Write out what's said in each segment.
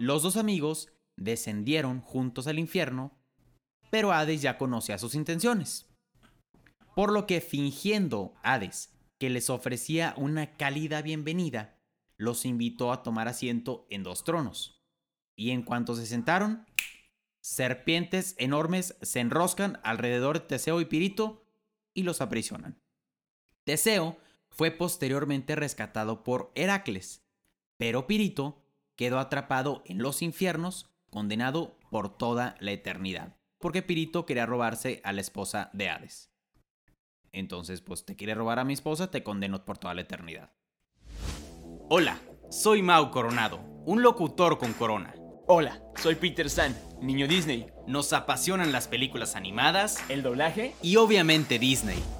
Los dos amigos descendieron juntos al infierno, pero Hades ya conocía sus intenciones. Por lo que fingiendo Hades que les ofrecía una cálida bienvenida, los invitó a tomar asiento en dos tronos. Y en cuanto se sentaron, serpientes enormes se enroscan alrededor de Teseo y Pirito y los aprisionan. Teseo fue posteriormente rescatado por Heracles, pero Pirito quedó atrapado en los infiernos, condenado por toda la eternidad, porque Pirito quería robarse a la esposa de Hades. Entonces, pues te quiere robar a mi esposa, te condeno por toda la eternidad. Hola, soy Mau Coronado, un locutor con corona. Hola, soy Peter San, niño Disney. Nos apasionan las películas animadas El doblaje y obviamente Disney.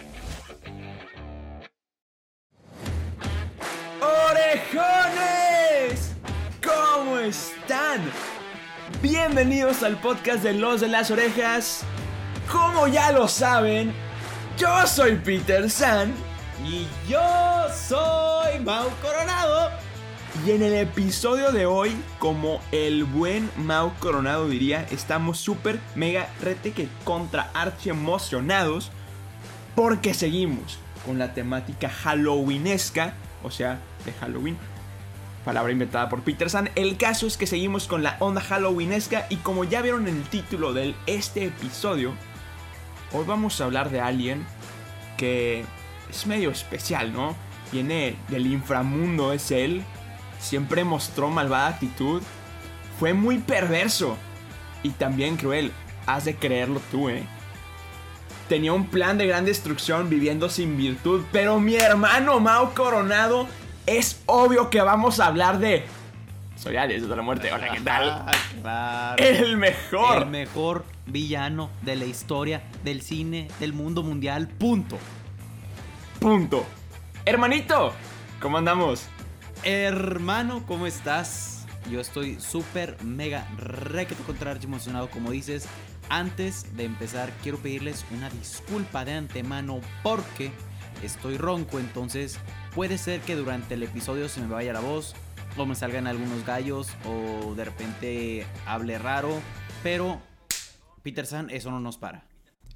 Están? Bienvenidos al podcast de Los de las Orejas. Como ya lo saben, yo soy Peter San Y yo soy Mau Coronado. y en el episodio de hoy, como el buen Mau Coronado diría, estamos súper mega rete que contra archi emocionados porque seguimos con la temática halloweenesca, o sea, de Halloween. Palabra inventada por Peter San. El caso es que seguimos con la onda halloweenesca y como ya vieron en el título de este episodio, hoy vamos a hablar de alguien que es medio especial, ¿no? Viene del inframundo, es él. Siempre mostró malvada actitud. Fue muy perverso y también cruel. Has de creerlo tú, ¿eh? Tenía un plan de gran destrucción viviendo sin virtud, pero mi hermano Mao Coronado es obvio que vamos a hablar de... Soy Alex de la muerte, hola, ¿qué tal? Ah, claro. El mejor. El mejor villano de la historia del cine del mundo mundial. Punto. Punto. Hermanito, ¿cómo andamos? Hermano, ¿cómo estás? Yo estoy súper, mega, requete contra emocionado, como dices. Antes de empezar, quiero pedirles una disculpa de antemano porque estoy ronco, entonces puede ser que durante el episodio se me vaya la voz, o me salgan algunos gallos, o de repente hable raro, pero Peter San, eso no nos para.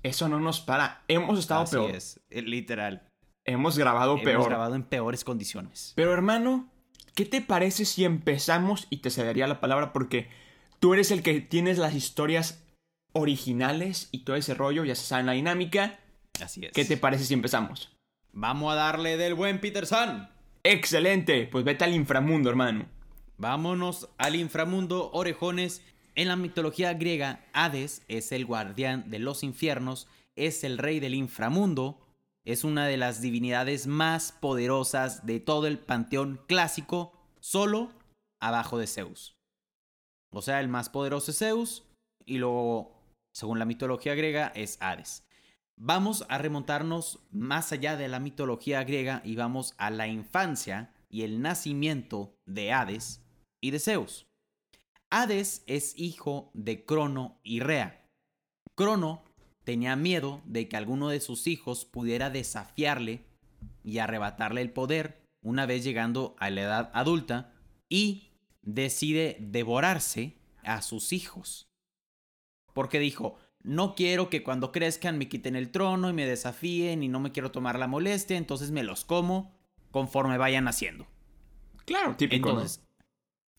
Eso no nos para. Hemos estado Así peor. es, eh, literal. Hemos grabado Hemos peor. grabado en peores condiciones. Pero hermano, ¿qué te parece si empezamos y te cedería la palabra porque tú eres el que tienes las historias originales y todo ese rollo, ya se sabe la dinámica? Así es. ¿Qué te parece si empezamos? Vamos a darle del buen Peter San. Excelente, pues vete al inframundo, hermano. Vámonos al inframundo, orejones. En la mitología griega, Hades es el guardián de los infiernos, es el rey del inframundo, es una de las divinidades más poderosas de todo el panteón clásico, solo abajo de Zeus. O sea, el más poderoso es Zeus y luego, según la mitología griega, es Hades. Vamos a remontarnos más allá de la mitología griega y vamos a la infancia y el nacimiento de Hades y de Zeus. Hades es hijo de Crono y Rea. Crono tenía miedo de que alguno de sus hijos pudiera desafiarle y arrebatarle el poder una vez llegando a la edad adulta y decide devorarse a sus hijos. Porque dijo, no quiero que cuando crezcan me quiten el trono y me desafíen y no me quiero tomar la molestia, entonces me los como conforme vayan haciendo. Claro, típico. ¿no? Entonces,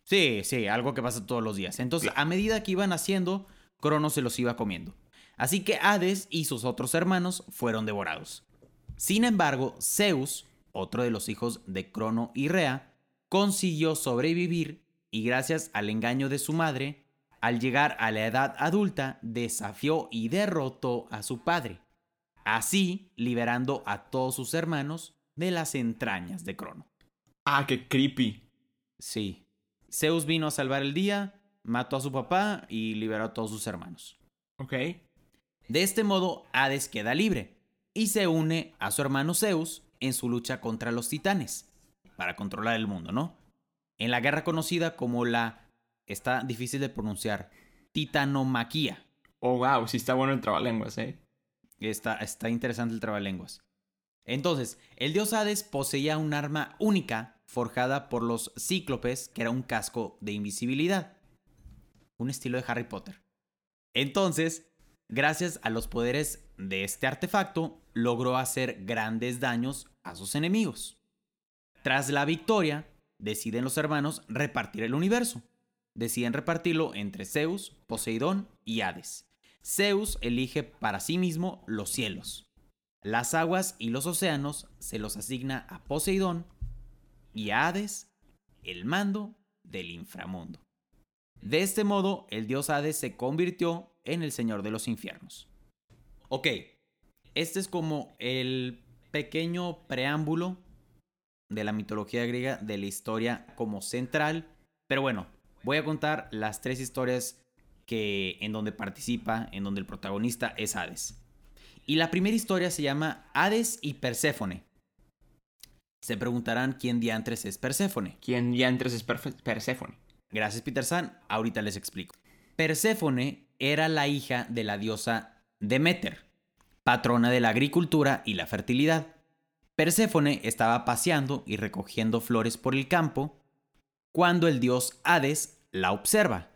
sí, sí, algo que pasa todos los días. Entonces, Claro. a medida que iban haciendo, Crono se los iba comiendo. Así que Hades y sus otros hermanos fueron devorados. Sin embargo, Zeus, otro de los hijos de Crono y Rea, consiguió sobrevivir y gracias al engaño de su madre, al llegar a la edad adulta, desafió y derrotó a su padre, así liberando a todos sus hermanos de las entrañas de Crono. Ah, qué creepy. Sí. Zeus vino a salvar el día, mató a su papá y liberó a todos sus hermanos. Ok. De este modo, Hades queda libre y se une a su hermano Zeus en su lucha contra los titanes, para controlar el mundo, ¿no? En la guerra conocida como la, está difícil de pronunciar, titanomaquia. Oh, wow, sí está bueno el trabalenguas, ¿eh? Está, está interesante el trabalenguas. Entonces, el dios Hades poseía un arma única forjada por los cíclopes, que era un casco de invisibilidad. Un estilo de Harry Potter. Entonces, gracias a los poderes de este artefacto, logró hacer grandes daños a sus enemigos. Tras la victoria, deciden los hermanos repartir el universo. Deciden repartirlo entre Zeus, Poseidón y Hades. Zeus elige para sí mismo los cielos. Las aguas y los océanos se los asigna a Poseidón y a Hades el mando del inframundo. De este modo, el dios Hades se convirtió en el señor de los infiernos. Ok, este es como el pequeño preámbulo de la mitología griega, de la historia como central. Pero bueno, voy a contar las tres historias que en donde participa, en donde el protagonista es Hades. Y la primera historia se llama Hades y Perséfone. Se preguntarán quién diantres es Perséfone. ¿Quién diantres es Perséfone? Gracias, Peter San. Ahorita les explico. Perséfone era la hija de la diosa Demeter, patrona de la agricultura y la fertilidad. Perséfone estaba paseando y recogiendo flores por el campo cuando el dios Hades la observa.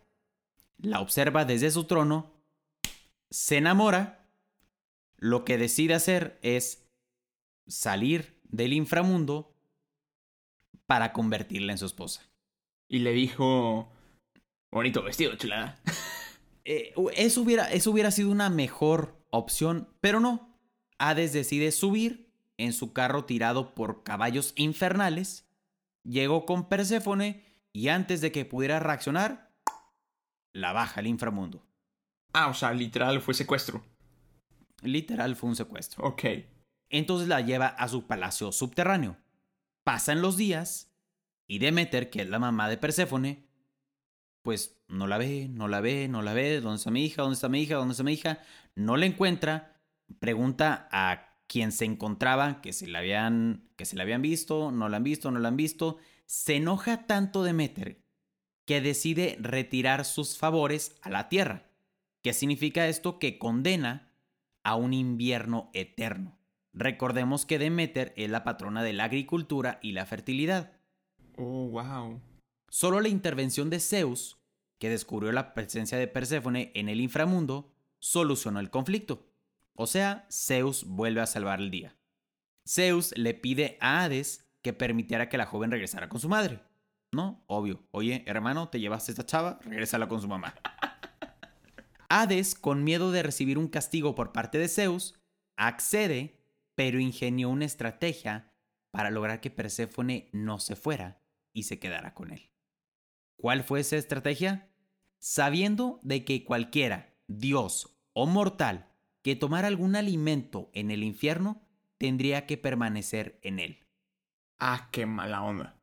La observa desde su trono, se enamora, lo que decide hacer es salir del inframundo para convertirla en su esposa. Y le dijo, bonito vestido, chulada. Eh, eso, hubiera, eso hubiera sido una mejor opción, pero no. Hades decide subir en su carro tirado por caballos infernales, llegó con Perséfone y antes de que pudiera reaccionar, la baja al inframundo. Ah, o sea, literal fue secuestro. Literal fue un secuestro. Ok. Entonces la lleva a su palacio subterráneo. Pasan los días y Demeter, que es la mamá de Perséfone, pues no la ve, no la ve, no la ve. ¿Dónde está mi hija? ¿Dónde está mi hija? ¿Dónde está mi hija? No la encuentra. Pregunta a quien se encontraba que se la habían, que se la habían visto, no la han visto, no la han visto. Se enoja tanto Demeter que decide retirar sus favores a la tierra. ¿Qué significa esto? Que condena a un invierno eterno. Recordemos que Demeter es la patrona de la agricultura y la fertilidad. Oh, wow. Solo la intervención de Zeus, que descubrió la presencia de Perséfone en el inframundo, solucionó el conflicto. O sea, Zeus vuelve a salvar el día. Zeus le pide a Hades que permitiera que la joven regresara con su madre. ¿No? Obvio. Oye, hermano, te llevaste esta chava, regrésala con su mamá. Hades, con miedo de recibir un castigo por parte de Zeus, accede, pero ingenió una estrategia para lograr que Perséfone no se fuera y se quedara con él. ¿Cuál fue esa estrategia? Sabiendo de que cualquiera, dios o mortal, que tomara algún alimento en el infierno, tendría que permanecer en él. Ah, qué mala onda.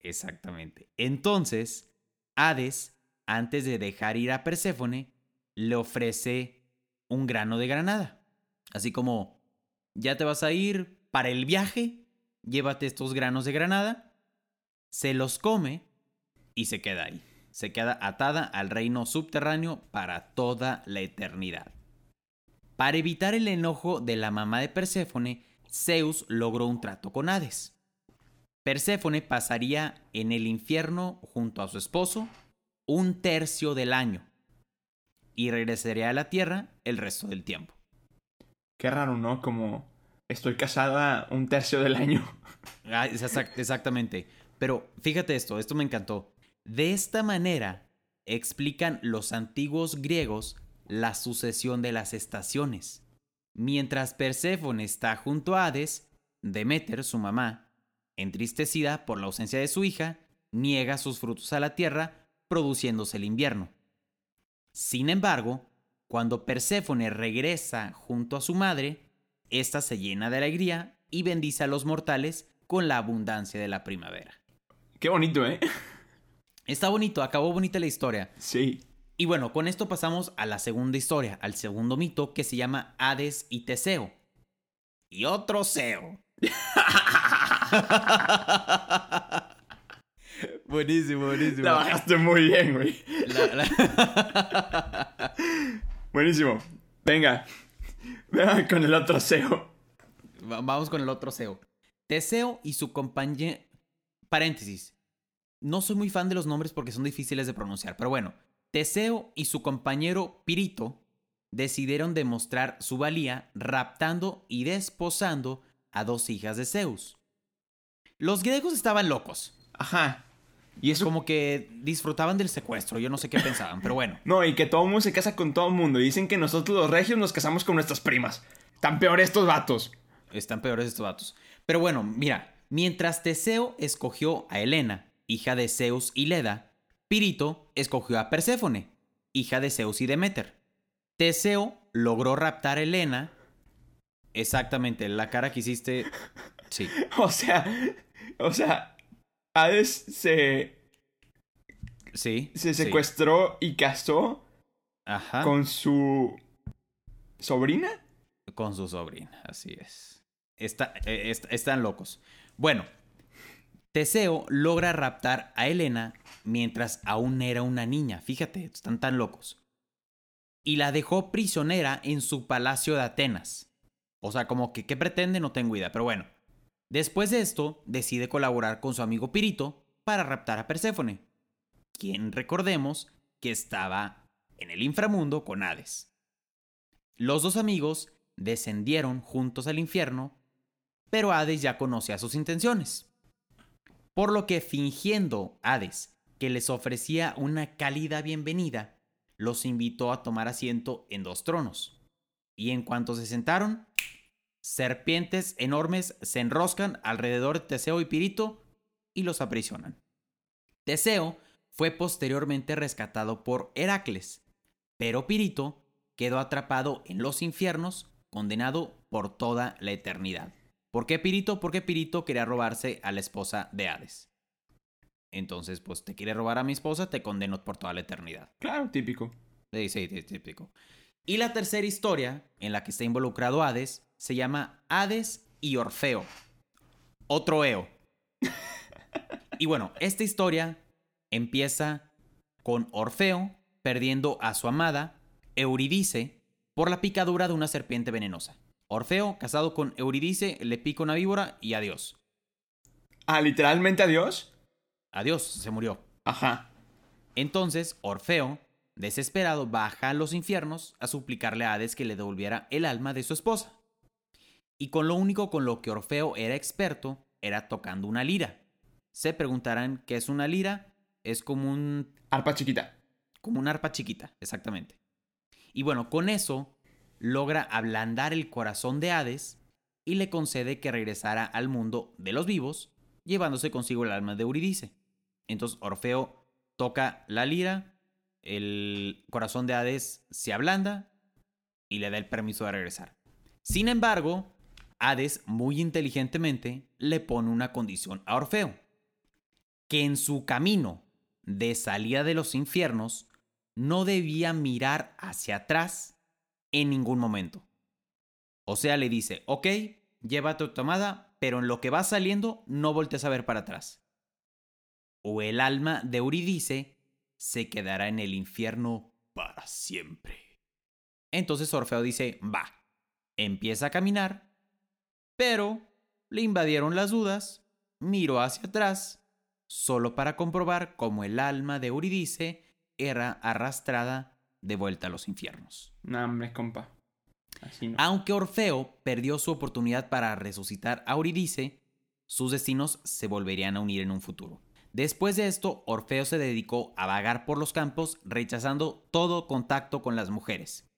Exactamente. Entonces, Hades, antes de dejar ir a Perséfone, le ofrece un grano de granada. Así como, ya te vas a ir para el viaje, llévate estos granos de granada, se los come y se queda ahí. Se queda atada al reino subterráneo para toda la eternidad. Para evitar el enojo de la mamá de Perséfone, Zeus logró un trato con Hades. Perséfone pasaría en el infierno junto a su esposo un tercio del año y regresaría a la tierra el resto del tiempo. Qué raro, ¿no? Como estoy casada un tercio del año. Ah, exactamente. Pero fíjate esto, esto me encantó. De esta manera explican los antiguos griegos la sucesión de las estaciones. Mientras Perséfone está junto a Hades, Demeter, su mamá, entristecida por la ausencia de su hija, niega sus frutos a la tierra, produciéndose el invierno. Sin embargo, cuando Perséfone regresa junto a su madre, ésta se llena de alegría y bendice a los mortales con la abundancia de la primavera. Qué bonito, ¿eh? Está bonito, acabó bonita la historia. Sí. Y bueno, con esto pasamos a la segunda historia, al segundo mito que se llama Hades y Teseo. Y otro Seo. buenísimo, buenísimo. La bajaste muy bien, güey. La- la- Buenísimo. Venga. Venga con el otro SEO. Va- Vamos con el otro Seo. Teseo y su compañero... Paréntesis. No soy muy fan de los nombres porque son difíciles de pronunciar, pero bueno. Teseo y su compañero Pirito decidieron demostrar su valía raptando y desposando a dos hijas de Zeus. Los griegos estaban locos. Ajá. Y eso Como que disfrutaban del secuestro, yo no sé qué pensaban, pero bueno. No, y que todo el mundo se casa con todo el mundo. Y dicen que nosotros los regios nos casamos con nuestras primas. Tan peor estos vatos. Están peores estos datos. Pero bueno, mira, mientras Teseo escogió a Helena, hija de Zeus y Leda, Pirito escogió a Perséfone, hija de Zeus y Deméter. Teseo logró raptar a Helena. Exactamente, la cara que hiciste. Sí. O sea, o sea, Hades se, Sí. se sí. secuestró y casó Ajá. con su sobrina. Con su sobrina, así es. Está- est- están locos. Bueno, Teseo logra raptar a Helena mientras aún era una niña. Fíjate, están tan locos. Y la dejó prisionera en su palacio de Atenas. O sea, como que qué pretende no tengo idea, pero bueno. Después de esto, decide colaborar con su amigo Pirito para raptar a Perséfone, quien recordemos que estaba en el inframundo con Hades. Los dos amigos descendieron juntos al infierno, pero Hades ya conocía sus intenciones. Por lo que fingiendo Hades que les ofrecía una cálida bienvenida, los invitó a tomar asiento en dos tronos. Y en cuanto se sentaron, serpientes enormes se enroscan alrededor de Teseo y Pirito y los aprisionan. Teseo fue posteriormente rescatado por Heracles, pero Pirito quedó atrapado en los infiernos, condenado por toda la eternidad. ¿Por qué Pirito? Porque Pirito quería robarse a la esposa de Hades. Entonces, pues te quiere robar a mi esposa, te condeno por toda la eternidad. Claro, típico. Sí, sí, sí, típico. Y la tercera historia en la que está involucrado Hades se llama Hades y Orfeo. Otro Eo. y bueno, esta historia empieza con Orfeo perdiendo a su amada, Euridice, por la picadura de una serpiente venenosa. Orfeo, casado con Euridice, le pica una víbora y adiós. Ah, literalmente adiós. Adiós, se murió. Ajá. Entonces, Orfeo, desesperado, baja a los infiernos a suplicarle a Hades que le devolviera el alma de su esposa. Y con lo único con lo que Orfeo era experto era tocando una lira. Se preguntarán qué es una lira. Es como un Arpa chiquita. como un arpa chiquita, exactamente. Y bueno, con eso logra ablandar el corazón de Hades y le concede que regresara al mundo de los vivos, llevándose consigo el alma de Eurídice. Entonces Orfeo toca la lira, el corazón de Hades se ablanda y le da el permiso de regresar. Sin embargo, Hades muy inteligentemente le pone una condición a Orfeo, que en su camino de salida de los infiernos no debía mirar hacia atrás en ningún momento. O sea, le dice, ok, llévate tu amada, pero en lo que va saliendo no voltees a ver para atrás. O el alma de Euridice se quedará en el infierno para siempre. Entonces Orfeo dice, va, empieza a caminar, pero le invadieron las dudas, miró hacia atrás, solo para comprobar cómo el alma de Euridice era arrastrada de vuelta a los infiernos. No, hombre, compa. Así no. Aunque Orfeo perdió su oportunidad para resucitar a Euridice, sus destinos se volverían a unir en un futuro. Después de esto, Orfeo se dedicó a vagar por los campos, rechazando todo contacto con las mujeres.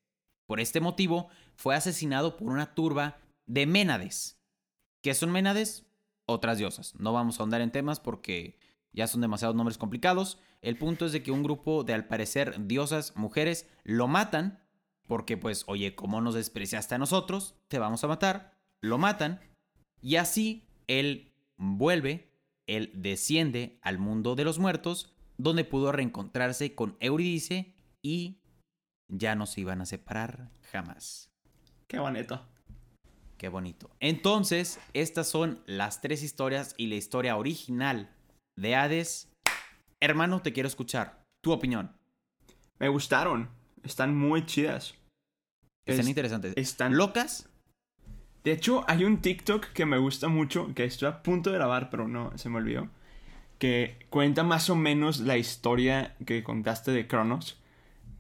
Por este motivo, fue asesinado por una turba de Ménades. ¿Qué son Ménades? Otras diosas. No vamos a ahondar en temas porque ya son demasiados nombres complicados. El punto es de que un grupo de al parecer diosas, mujeres, lo matan porque pues, oye, ¿cómo nos despreciaste a nosotros? Te vamos a matar. Lo matan. Y así él vuelve, él desciende al mundo de los muertos, donde pudo reencontrarse con Eurídice y ya no se iban a separar jamás. Qué bonito. Qué bonito. Entonces, estas son las tres historias y la historia original de Hades. Hermano, te quiero escuchar. Tu opinión. Me gustaron. Están muy chidas. Están Es- interesantes. están- locas. De hecho, hay un TikTok que me gusta mucho, que estoy a punto de grabar, pero no, se me olvidó. Que cuenta más o menos la historia que contaste de Cronos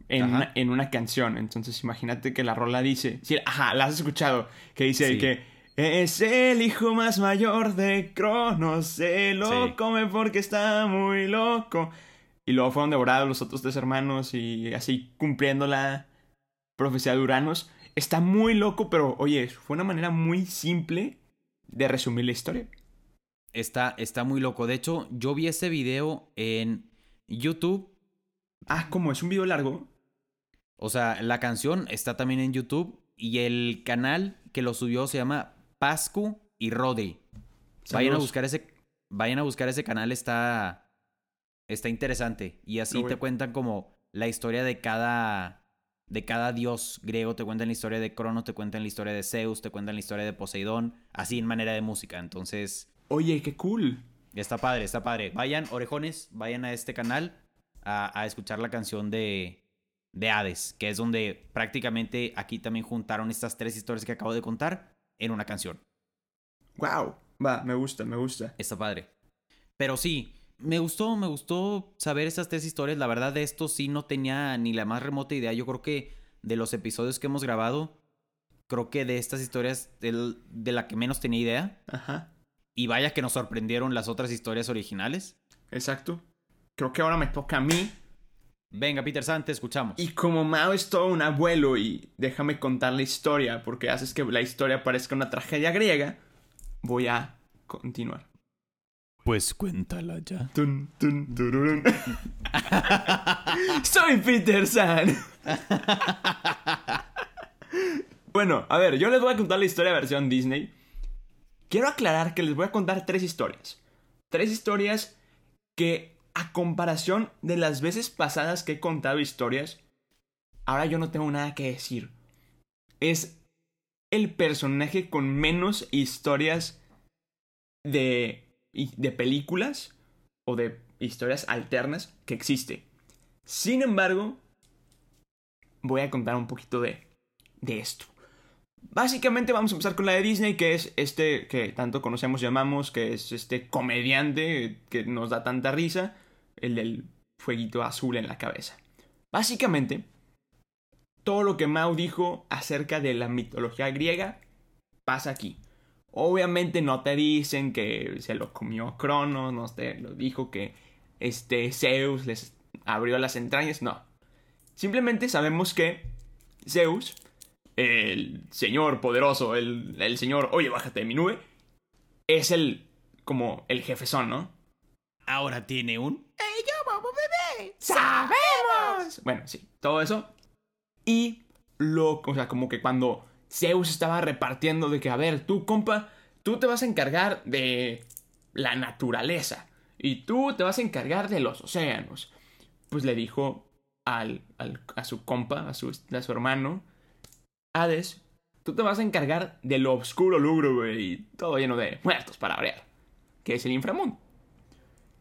en, una, en una canción. Entonces, imagínate que la rola dice. Sí, ajá, la has escuchado. Que dice Sí. que. Es el hijo más mayor de Cronos, se lo Sí. come porque está muy loco. Y luego fueron devorados los otros tres hermanos y así cumpliendo la profecía de Uranos. Está muy loco, pero oye, fue una manera muy simple de resumir la historia. Está, está muy loco. De hecho, yo vi ese video en YouTube. Ah, como es un video largo. O sea, la canción está también en YouTube. Y el canal que lo subió se llama Pascu y Rodri. Vayan a buscar ese. Vayan a buscar ese canal, está. Está interesante. Y así te cuentan como la historia de cada. De cada dios griego. Te cuentan la historia de Cronos, te cuentan la historia de Zeus, te cuentan la historia de Poseidón. Así en manera de música. Entonces. Oye, qué cool. Está padre, está padre. Vayan, orejones, vayan a este canal a, a escuchar la canción de, de Hades, que es donde prácticamente aquí también juntaron estas tres historias que acabo de contar en una canción. Wow. Va, me gusta, me gusta. Está padre. Pero sí, me gustó, me gustó saber estas tres historias. La verdad de esto sí no tenía ni la más remota idea. Yo creo que de los episodios que hemos grabado, creo que de estas historias del- de la que menos tenía idea. Ajá. Y vaya que nos sorprendieron las otras historias originales. Exacto. Creo que ahora me toca a mí. Venga, Peter San, te escuchamos. Y como Mao es todo un abuelo y déjame contar la historia porque haces que la historia parezca una tragedia griega, voy a continuar. Pues cuéntala ya. Tun, tun, tururún. Soy Peter San. bueno, a ver, yo les voy a contar la historia versión Disney. Quiero aclarar que les voy a contar tres historias. Tres historias que, a comparación de las veces pasadas que he contado historias, ahora yo no tengo nada que decir. Es el personaje con menos historias de, y- de películas o de historias alternas que existe. Sin embargo, voy a contar un poquito de, de esto. Básicamente vamos a empezar con la de Disney, que es este que tanto conocemos, llamamos, que es este comediante que nos da tanta risa, el del fueguito azul en la cabeza. Básicamente, todo lo que Mao dijo acerca de la mitología griega pasa aquí. Obviamente no te dicen que se lo comió Cronos, no te lo dijo que este Zeus les abrió las entrañas, no. Simplemente sabemos que Zeus, el señor poderoso, el, el señor, oye, bájate de mi nube, es el, como el jefezón, ¿no? Ahora tiene un. ¡Sabemos! Bueno, sí, todo eso. Y lo, o sea, como que cuando Zeus estaba repartiendo de que, a ver, tú, compa, tú te vas a encargar de la naturaleza. Y tú te vas a encargar de los océanos. Pues le dijo al, al- a su compa, a su, a su hermano, Hades, tú te vas a encargar de lo oscuro, lúgubre y todo lleno de muertos para variar, que es el inframundo.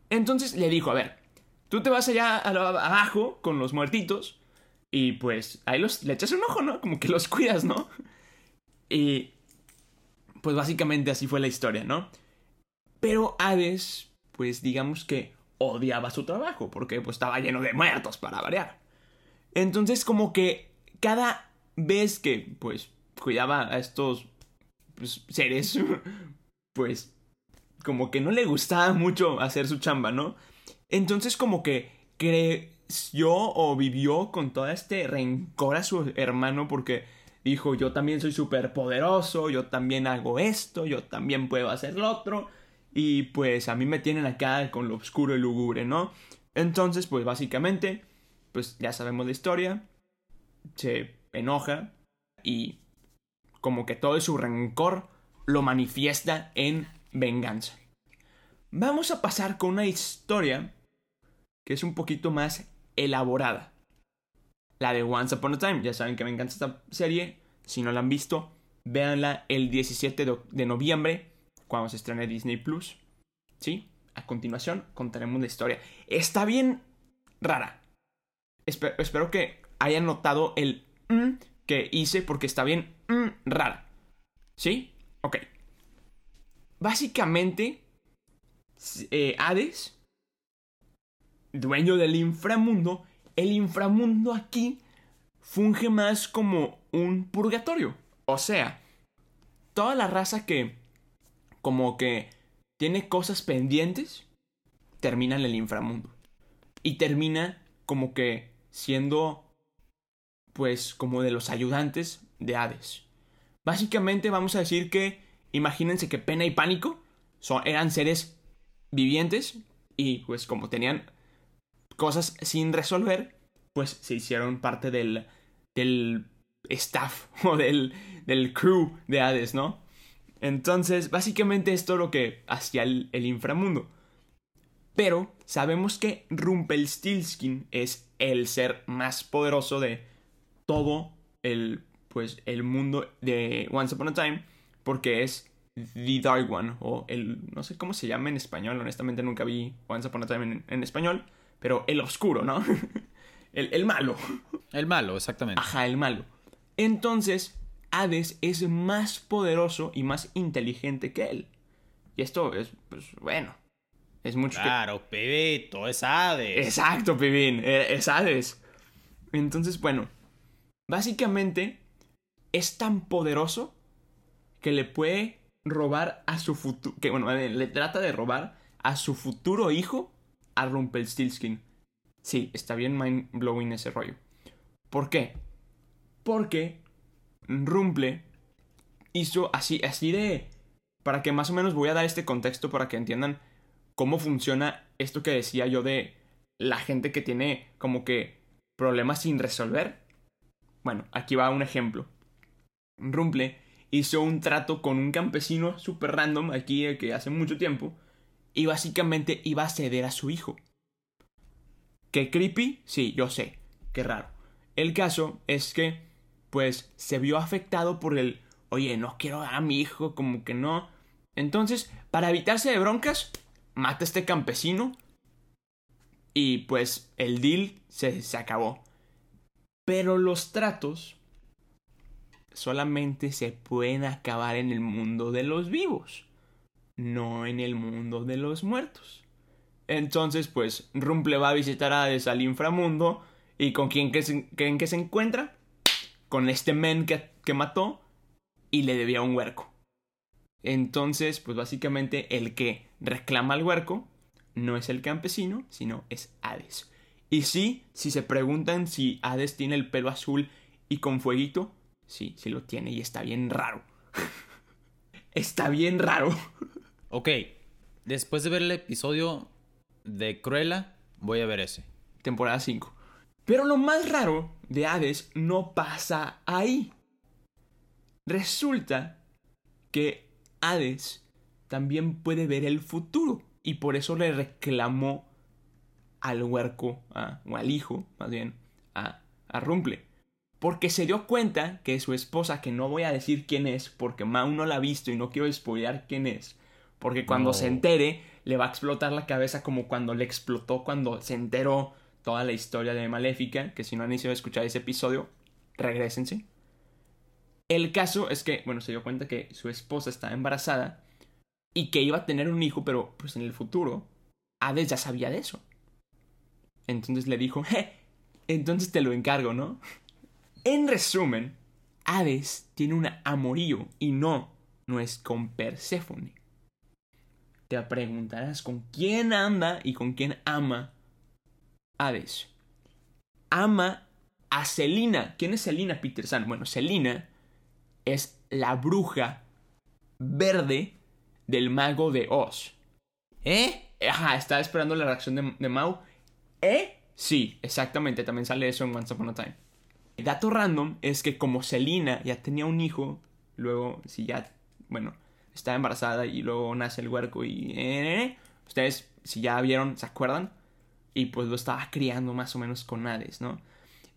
Entonces le dijo, a ver, tú te vas allá abajo con los muertitos y pues ahí los, le echas un ojo, ¿no? Como que los cuidas, ¿no? Y pues básicamente así fue la historia, ¿no? Pero Hades, pues digamos que odiaba su trabajo porque pues estaba lleno de muertos para variar. Entonces como que cada vez que pues cuidaba a estos pues, seres, pues como que no le gustaba mucho hacer su chamba, ¿no? Entonces como que creció o vivió con todo este rencor a su hermano porque dijo, yo también soy súper poderoso, yo también hago esto, yo también puedo hacer lo otro. Y pues a mí me tienen acá con lo oscuro y lúgubre, ¿no? Entonces, pues básicamente, pues ya sabemos la historia. Se enoja y como que todo su rencor lo manifiesta en venganza. Vamos a pasar con una historia que es un poquito más elaborada. la de Once Upon a Time. Ya saben que me encanta esta serie. Si no la han visto, véanla el 17 de, noviembre, cuando se estrene Disney Plus. ¿Sí? A continuación contaremos la historia. Está bien rara. Espe- espero que hayan notado el que hice porque está bien mm, rara. ¿Sí? Básicamente, eh, Hades, dueño del inframundo, el inframundo aquí funge más como un purgatorio. O sea, toda la raza que como que tiene cosas pendientes, termina en el inframundo. Y termina como que siendo, pues, como de los ayudantes de Hades. Básicamente vamos a decir que, imagínense que Pena y Pánico son, eran seres vivientes y pues como tenían cosas sin resolver, pues se hicieron parte del, del staff o del, del crew de Hades, ¿no? Entonces, básicamente esto es lo que hacía el, el inframundo. Pero sabemos que Rumpelstiltskin es el ser más poderoso de todo el, pues, el mundo de Once Upon a Time, porque es The Dark One, o el, no sé cómo se llama en español, honestamente nunca vi Once Upon a Time en, en español, pero el oscuro, ¿no? el, el malo. El malo, exactamente. Ajá, el malo. Entonces, Hades es más poderoso y más inteligente que él. Y esto es, pues, bueno. Es mucho que... Claro, Pebito, es Hades. Exacto, Pibín. eh, Es Hades. Entonces, bueno. Básicamente, es tan poderoso que le puede robar a su futuro. Que bueno, le trata de robar a su futuro hijo a Rumpelstiltskin. Sí, está bien mind blowing ese rollo. ¿Por qué? Porque Rumple hizo así, así de. Para que más o menos voy a dar este contexto para que entiendan cómo funciona esto que decía yo de la gente que tiene como que problemas sin resolver. Bueno, aquí va un ejemplo. Rumple hizo un trato con un campesino super random aquí eh, que hace mucho tiempo y básicamente iba a ceder a su hijo. ¿Qué creepy? Sí, yo sé. Qué raro. El caso es que, pues, se vio afectado por el, oye, no quiero dar a mi hijo, como que no. Entonces, para evitarse de broncas, mata a este campesino y pues el deal se, se acabó. Pero los tratos solamente se pueden acabar en el mundo de los vivos, no en el mundo de los muertos. Entonces, pues, Rumple va a visitar a Hades al inframundo. ¿Y con quién creen que se encuentra? Con este men que, que mató y le debía un huerco. Entonces, pues básicamente el que reclama al huerco no es el campesino, sino es Hades. Y sí, si se preguntan si Hades tiene el pelo azul y con fueguito, sí, sí lo tiene y está bien raro. está bien raro. Ok, después de ver el episodio de Cruella, voy a ver ese. temporada 5. Pero lo más raro de Hades no pasa ahí. Resulta que Hades también puede ver el futuro y por eso le reclamó al huerco, a- o al hijo, más bien, a, a Rumple. Porque se dio cuenta que su esposa, que no voy a decir quién es, porque Mau no la ha visto y no quiero spoilear quién es, porque cuando No. se entere, le va a explotar la cabeza como cuando le explotó cuando se enteró toda la historia de Maléfica, que si no han iniciado a escuchar ese episodio, regresense. El caso es que, bueno, se dio cuenta que su esposa estaba embarazada y que iba a tener un hijo, pero pues en el futuro, Hades ya sabía de eso. Entonces le dijo, "Je, entonces te lo encargo, ¿no? En resumen, Hades tiene un amorío y no, no es con Perséfone. Te preguntarás con quién anda y con quién ama Hades. Ama a Selina. ¿Quién es Selina Peterson? Bueno, Selina es la bruja verde del mago de Oz. ¿Eh? Ajá, estaba esperando la reacción de, de Mau. ¿Eh? Sí, exactamente, también sale eso en Once Upon a Time. Dato random es que como Selina ya tenía un hijo, luego si ya, bueno, estaba embarazada y luego nace el huerco y... eh, ustedes, si ya vieron, ¿se acuerdan? Y pues lo estaba criando más o menos con Hades, ¿no?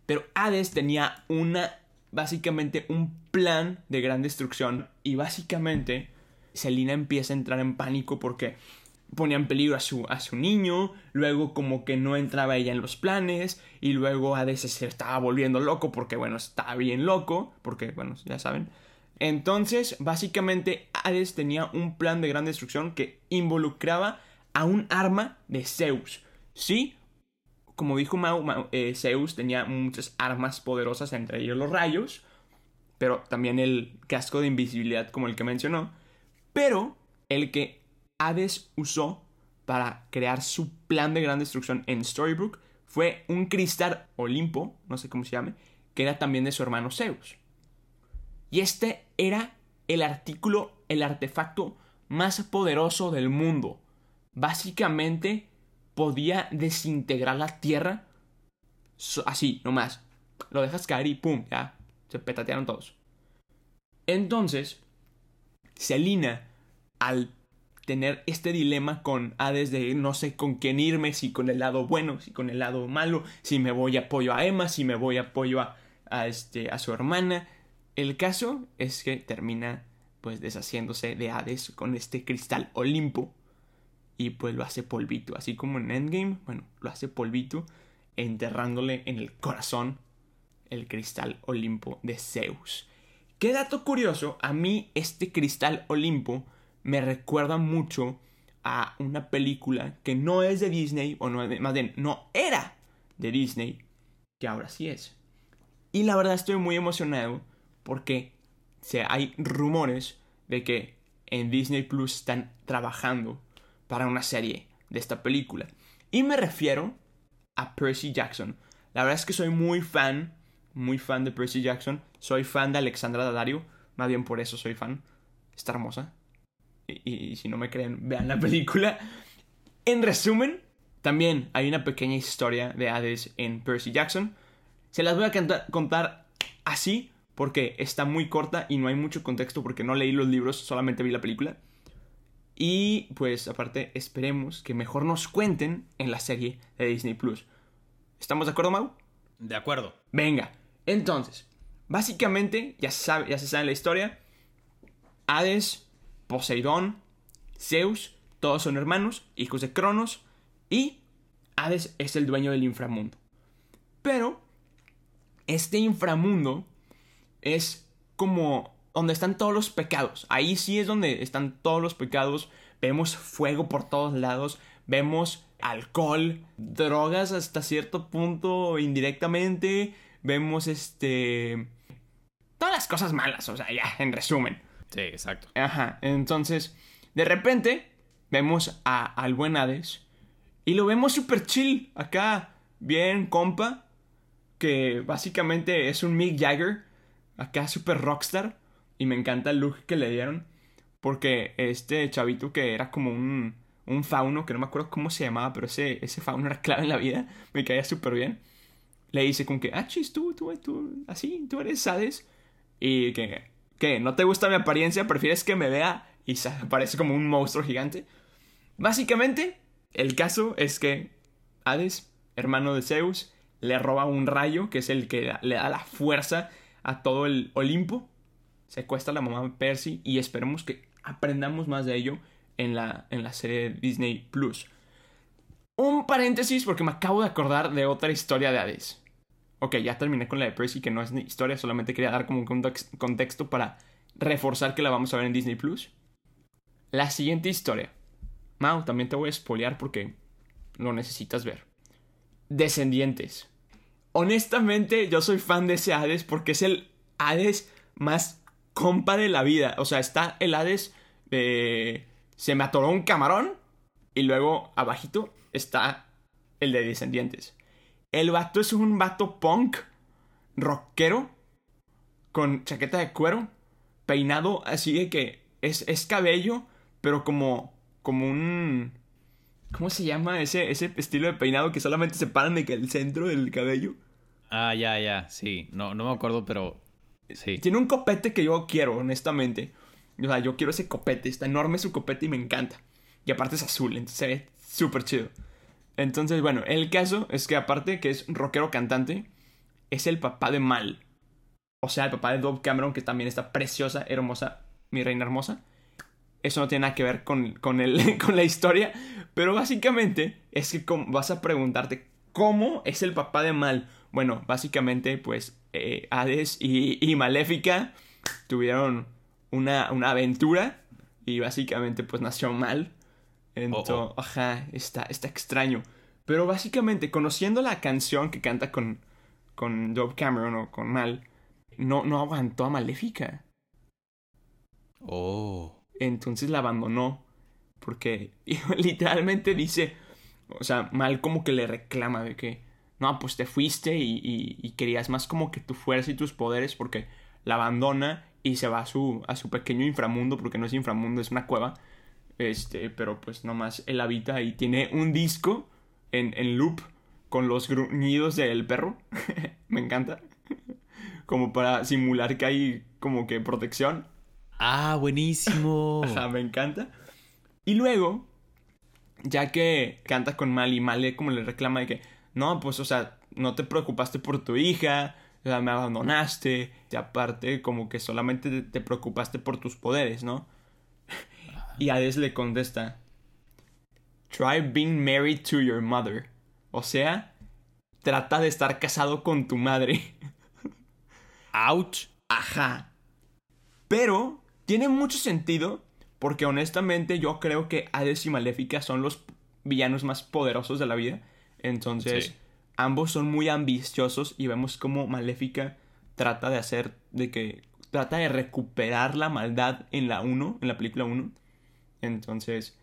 Pero Hades tenía una, básicamente un plan de gran destrucción y básicamente Selina empieza a entrar en pánico porque ponía en peligro a su, a su niño, luego como que no entraba ella en los planes, y luego Hades se estaba volviendo loco porque, bueno, estaba bien loco, porque, bueno, ya saben. Entonces, básicamente, Hades tenía un plan de gran destrucción que involucraba a un arma de Zeus. Sí, como dijo Mau, eh, Zeus tenía muchas armas poderosas, entre ellos los rayos, pero también el casco de invisibilidad como el que mencionó. Pero el que Hades usó para crear su plan de gran destrucción en Storybrooke fue un cristal Olimpo, no sé cómo se llame, que era también de su hermano Zeus. Y este era el artículo, el artefacto más poderoso del mundo. Básicamente podía desintegrar la tierra así, nomás. Lo dejas caer y pum, ya, se petatearon todos. Entonces, Selina, al tener este dilema con Hades de no sé con quién irme, si con el lado bueno, si con el lado malo, si me voy apoyo a Emma, si me voy apoyo a, a, este, a su hermana. El caso es que termina pues deshaciéndose de Hades con este cristal Olimpo y pues lo hace polvito, así como en Endgame, bueno, lo hace polvito enterrándole en el corazón el cristal Olimpo de Zeus. Qué dato curioso, a mí este cristal Olimpo me recuerda mucho a una película que no es de Disney, o no, más bien, no era de Disney, que ahora sí es. Y la verdad estoy muy emocionado porque hay rumores de que en Disney Plus están trabajando para una serie de esta película. Y me refiero a Percy Jackson. La verdad es que soy muy fan, muy fan de Percy Jackson. Soy fan de Alexandra Daddario, más bien por eso soy fan. Está hermosa, y, si no me creen, vean la película. En resumen, también hay una pequeña historia de Hades en Percy Jackson. Se las voy a contar así porque está muy corta y no hay mucho contexto porque no leí los libros, solamente vi la película. Y pues aparte esperemos que mejor nos cuenten en la serie de Disney Plus. ¿Estamos de acuerdo, Mau? De acuerdo. Venga, entonces, básicamente ya sabe, ya se sabe la historia. Hades Poseidón, Zeus, todos son hermanos, hijos de Cronos, y Hades es el dueño del inframundo. Pero este inframundo es como donde están todos los pecados. Ahí sí es donde están todos los pecados. Vemos fuego por todos lados. Vemos alcohol, drogas hasta cierto punto indirectamente. Vemos este... Todas las cosas malas, o sea, ya, en resumen. Sí, exacto. Ajá, entonces, de repente, vemos a, al buen Hades y lo vemos súper chill, acá, bien compa, que básicamente es un Mick Jagger, acá súper rockstar, y me encanta el look que le dieron, porque este chavito que era como un, un fauno, que no me acuerdo cómo se llamaba, pero ese, ese fauno era clave en la vida, me caía súper bien. Le dice con que, ah, chis, tú, tú, tú, así, tú eres Hades. Y que ¿Qué? ¿No te gusta mi apariencia? ¿Prefieres que me vea y se parece como un monstruo gigante? Básicamente, el caso es que Hades, hermano de Zeus, le roba un rayo, que es el que le da la fuerza a todo el Olimpo. Secuestra a la mamá Percy y esperemos que aprendamos más de ello en la, en la serie de Disney Plus. Un paréntesis porque me acabo de acordar de otra historia de Hades. Ok, ya terminé con la de Percy, que no es historia, solamente quería dar como un contexto para reforzar que la vamos a ver en Disney Plus. La siguiente historia. Mau, también te voy a spoilear porque lo necesitas ver. Descendientes. Honestamente, yo soy fan de ese Hades porque es el Hades más compa de la vida. O sea, está el Hades de... Se me atoró un camarón. Y luego, abajito, está el de Descendientes. El vato es un vato punk, rockero, con chaqueta de cuero, peinado así de que es, es cabello, pero como, como un... ¿Cómo se llama ese, ese estilo de peinado que solamente se paran de que el centro del cabello? Ah, ya, ya, sí. No, no me acuerdo, pero sí. Tiene un copete que yo quiero, honestamente. O sea, yo quiero ese copete. Está enorme su copete y me encanta. Y aparte es azul, entonces se ve súper chido. Entonces, bueno, el caso es que aparte que es rockero cantante, es el papá de Mal. O sea, el papá de Dove Cameron, que también está preciosa, hermosa, mi reina hermosa. Eso no tiene nada que ver con, con, el, con la historia. Pero básicamente es que vas a preguntarte cómo es el papá de Mal. Bueno, básicamente, pues eh, Hades y, Maléfica tuvieron una, una, aventura y básicamente pues nació Mal. Entonces, oh, oh. ajá, está, está extraño. Pero básicamente, conociendo la canción que canta con, con Dove Cameron o con Mal, no, no aguantó a Maléfica. Oh. Entonces la abandonó. Porque literalmente dice, o sea, Mal como que le reclama de que, no, pues te fuiste y, y, querías más como que tu fuerza y tus poderes porque la abandona y se va a su, a su pequeño inframundo, porque no es inframundo, es una cueva. Este, pero pues nomás él habita y tiene un disco en, en loop con los gruñidos del perro. Me encanta. como para simular que hay como que protección. Ah, buenísimo. Ajá, me encanta. Y luego, ya que canta con Mal y Mal como le reclama de que, no, pues, o sea, no te preocupaste por tu hija, o sea, me abandonaste, y aparte como que solamente te preocupaste por tus poderes, ¿no? Y Hades le contesta, try being married to your mother. O sea, trata de estar casado con tu madre. Ouch. Ajá. Pero tiene mucho sentido porque honestamente yo creo que Hades y Maléfica son los villanos más poderosos de la vida. Entonces, ambos son muy ambiciosos y vemos cómo Maléfica trata de hacer, de que trata de recuperar la maldad en la 1, en la película 1. Entonces,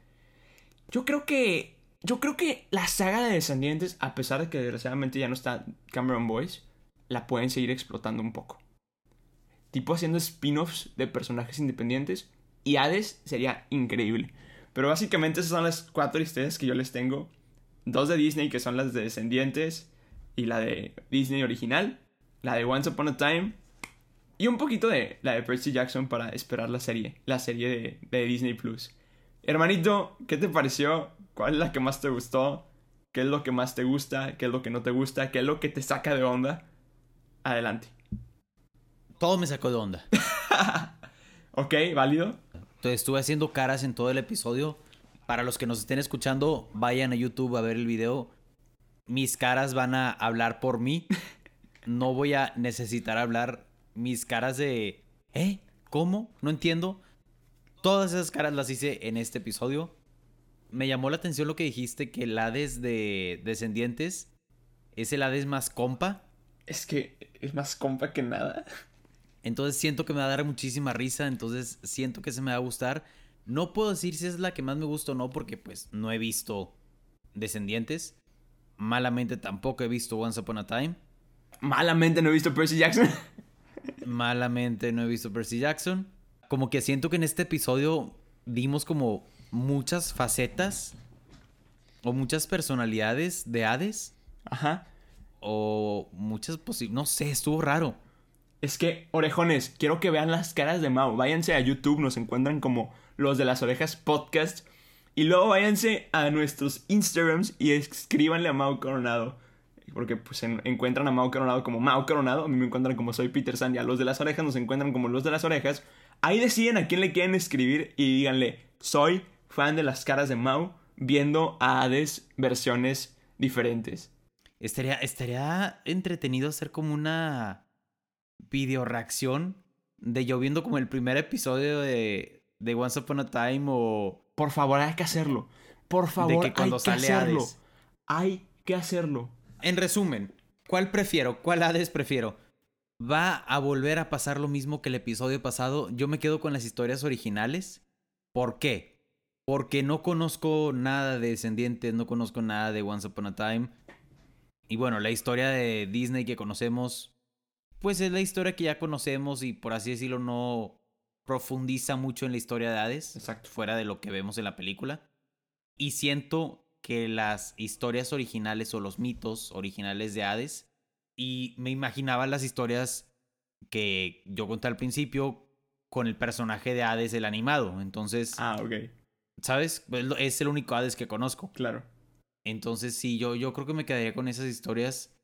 yo creo que yo creo que la saga de Descendientes, a pesar de que desgraciadamente ya no está Cameron Boys, la pueden seguir explotando un poco. Tipo haciendo spin-offs de personajes independientes. Y Hades sería increíble. Pero básicamente esas son las cuatro historias que yo les tengo. Dos de Disney, que son las de Descendientes. Y la de Disney original. La de Once Upon a Time. Y un poquito de la de Percy Jackson para esperar la serie. La serie de Disney Plus. Hermanito, ¿qué te pareció? ¿Cuál es la que más te gustó? ¿Qué es lo que más te gusta? ¿Qué es lo que no te gusta? ¿Qué es lo que te saca de onda? Adelante. Todo me sacó de onda. ok, válido. Entonces estuve haciendo caras en todo el episodio. Para los que nos estén escuchando, vayan a YouTube a ver el video. Mis caras van a hablar por mí. No voy a necesitar hablar mis caras de... ¿Eh? ¿Cómo? No entiendo. Todas esas caras las hice en este episodio. Me llamó la atención lo que dijiste, que el Hades de Descendientes es el Hades más compa. Es que es más compa que nada. Entonces siento que me va a dar muchísima risa, entonces siento que se me va a gustar. No puedo decir si es la que más me gusta o no, porque pues no he visto Descendientes. Malamente tampoco he visto Once Upon a Time. Malamente no he visto Percy Jackson. Malamente no he visto Percy Jackson. Como que siento que en este episodio dimos como muchas facetas o muchas personalidades de Hades. Ajá o muchas posibles... No sé, estuvo raro. Es que, orejones, quiero que vean las caras de Mao. Váyanse a YouTube, nos encuentran como los de las orejas podcast. Y luego váyanse a nuestros Instagrams y escríbanle a Mao Coronado. Porque pues encuentran a Mao Coronado como Mao Coronado. A mí me encuentran como soy Peter San. Y a los de las orejas nos encuentran como los de las orejas. Ahí deciden a quién le quieren escribir y díganle, soy fan de las caras de Mao viendo a Hades versiones diferentes. Estaría, estaría entretenido hacer como una video reacción de yo viendo como el primer episodio de, de Once Upon a Time o... Por favor, hay que hacerlo. Por favor, hay que hacerlo. Hay que hacerlo. En resumen, ¿cuál prefiero? ¿Cuál Hades prefiero? ¿Va a volver a pasar lo mismo que el episodio pasado? Yo me quedo con las historias originales. ¿Por qué? Porque no conozco nada de Descendientes, no conozco nada de Once Upon a Time. Y bueno, la historia de Disney que conocemos, pues es la historia que ya conocemos y por así decirlo no profundiza mucho en la historia de Hades, Exacto. fuera de lo que vemos en la película. Y siento que las historias originales o los mitos originales de Hades, y me imaginaba las historias que yo conté al principio con el personaje de Hades, el animado. Entonces... Ah, ok. ¿Sabes? Es el único Hades que conozco. Claro. Entonces sí, yo, yo creo que me quedaría con esas historias.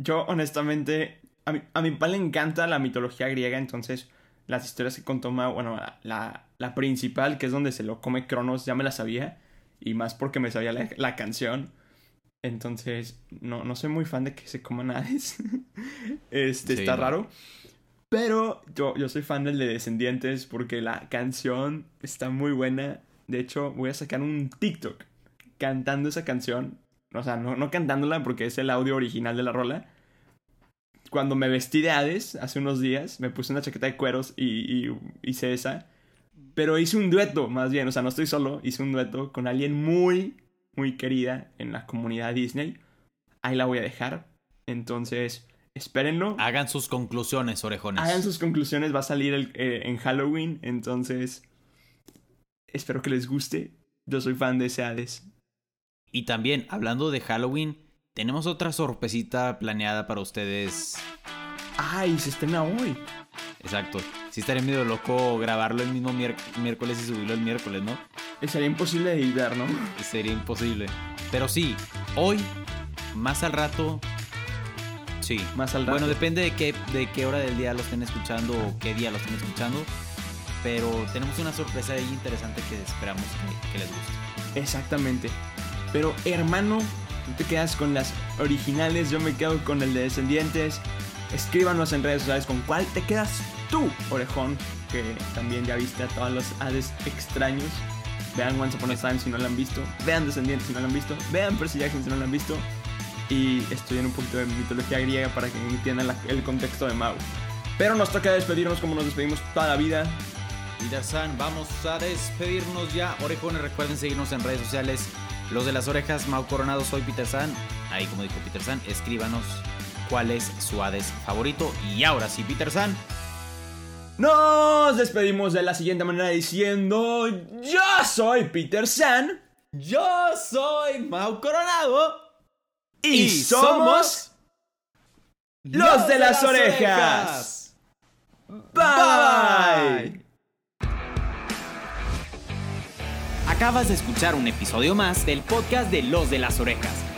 Yo honestamente A mi, a mi papá le encanta la mitología griega, entonces las historias que contó bueno, la, la, principal, que es donde se lo come Cronos, ya me la sabía. Y más porque me sabía la, la canción. Entonces, no, no soy muy fan de que se coman Hades. este, está raro. Pero yo, yo soy fan del de Descendientes porque la canción está muy buena. De hecho, voy a sacar un TikTok cantando esa canción. O sea, no, no cantándola porque es el audio original de la rola. Cuando me vestí de Hades hace unos días, me puse una chaqueta de cueros y, y hice esa. Pero hice un dueto, más bien. O sea, no estoy solo. Hice un dueto con alguien muy, muy querida en la comunidad Disney. Ahí la voy a dejar. Entonces, espérenlo. Hagan sus conclusiones, orejones. Hagan sus conclusiones. Va a salir eh, en Halloween. Entonces, espero que les guste. Yo soy fan de ese Hades. Y también, hablando de Halloween, tenemos otra sorpresita planeada para ustedes. ¡Ay! Se estrena hoy. Exacto. Sí estaría medio loco grabarlo el mismo miércoles y subirlo el miércoles, ¿no? Sería imposible de editar, ¿no? Sería imposible. Pero sí, hoy, más al rato. Sí. Más al rato. Bueno, depende de qué, de qué hora del día lo estén escuchando o qué día lo estén escuchando. Pero tenemos una sorpresa ahí interesante que esperamos que, les guste. Exactamente. Pero hermano, tú te quedas con las originales, yo me quedo con el de Descendientes. Escríbanos en redes sociales con cuál te quedas tú, orejón, que también ya viste a todos los Hades extraños. Vean Once Upon a Time si no lo han visto. Vean Descendientes si no lo han visto. Vean Percy Jackson si no lo han visto. Y estudien un poquito de mitología griega para que entiendan el contexto de Mau. Pero nos toca despedirnos como nos despedimos toda la vida. San, vamos a despedirnos ya. Orejones, recuerden seguirnos en redes sociales. Los de las orejas, Mau Coronado, soy Peter San. Ahí, como dijo Peter San, escríbanos cuál es su Hades favorito. Y ahora sí, Peter San, nos despedimos de la siguiente manera diciendo: Yo soy Peter San. Yo soy Mau Coronado. Y, somos. Los, de, las, orejas. Bye. Acabas de escuchar un episodio más del podcast de Los de las Orejas.